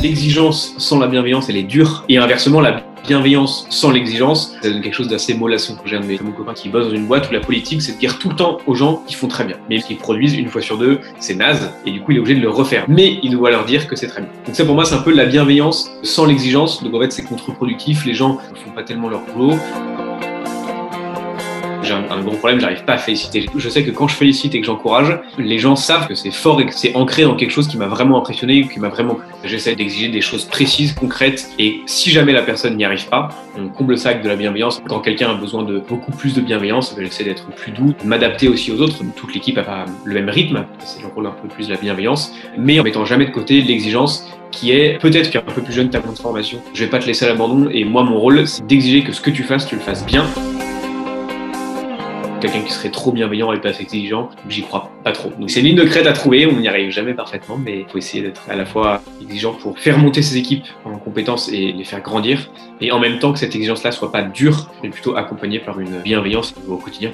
L'exigence sans la bienveillance, elle est dure. Et inversement, la bienveillance sans l'exigence, ça donne quelque chose d'assez mollasson. J'ai un de mes mon copain qui bosse dans une boîte où la politique, c'est de dire tout le temps aux gens qu'ils font très bien. Mais qu'ils produisent une fois sur deux, c'est naze. Et du coup, il est obligé de le refaire. Mais il doit leur dire que c'est très bien. Donc ça, pour moi, c'est un peu la bienveillance sans l'exigence. Donc en fait, c'est contre-productif. Les gens ne font pas tellement leur boulot j'ai un, gros problème, j'arrive pas à féliciter. Je sais que quand je félicite et que j'encourage, les gens savent que c'est fort et que c'est ancré dans quelque chose qui m'a vraiment impressionné, qui m'a vraiment. J'essaie d'exiger des choses précises, concrètes, et si jamais la personne n'y arrive pas, on comble ça avec de la bienveillance. Quand quelqu'un a besoin de beaucoup plus de bienveillance, ben, j'essaie d'être plus doux, m'adapter aussi aux autres. Toute l'équipe a pas le même rythme, c'est le rôle un peu plus de la bienveillance, mais en mettant jamais de côté l'exigence qui est peut-être qu'un peu plus jeune ta formation, je vais pas te laisser à l'abandon et moi mon rôle c'est d'exiger que ce que tu fasses, tu le fasses bien quelqu'un qui serait trop bienveillant et pas assez exigeant, j'y crois pas trop. Donc c'est une ligne de crête à trouver, on n'y arrive jamais parfaitement, mais il faut essayer d'être à la fois exigeant pour faire monter ses équipes en compétences et les faire grandir, et en même temps que cette exigence-là soit pas dure, mais plutôt accompagnée par une bienveillance au quotidien.